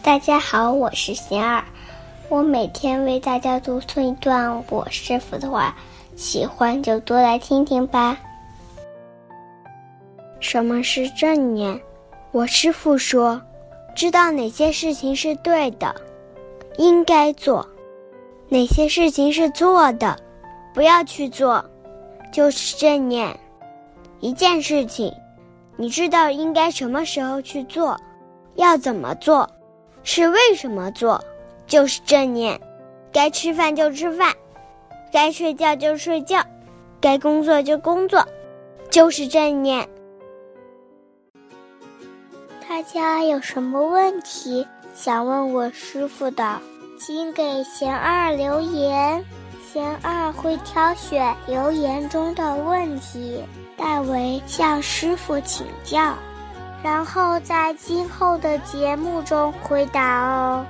大家好，我是贤儿，我每天为大家读诵一段我师傅的话，喜欢就多来听听吧。什么是正念？我师傅说，知道哪些事情是对的，应该做；哪些事情是错的，不要去做，就是正念。一件事情，你知道应该什么时候去做，要怎么做。是为什么做，就是正念；该吃饭就吃饭，该睡觉就睡觉，该工作就工作，就是正念。大家有什么问题想问我师傅的，请给贤二留言，贤二会挑选留言中的问题，代为向师傅请教。然后在今后的节目中回答哦。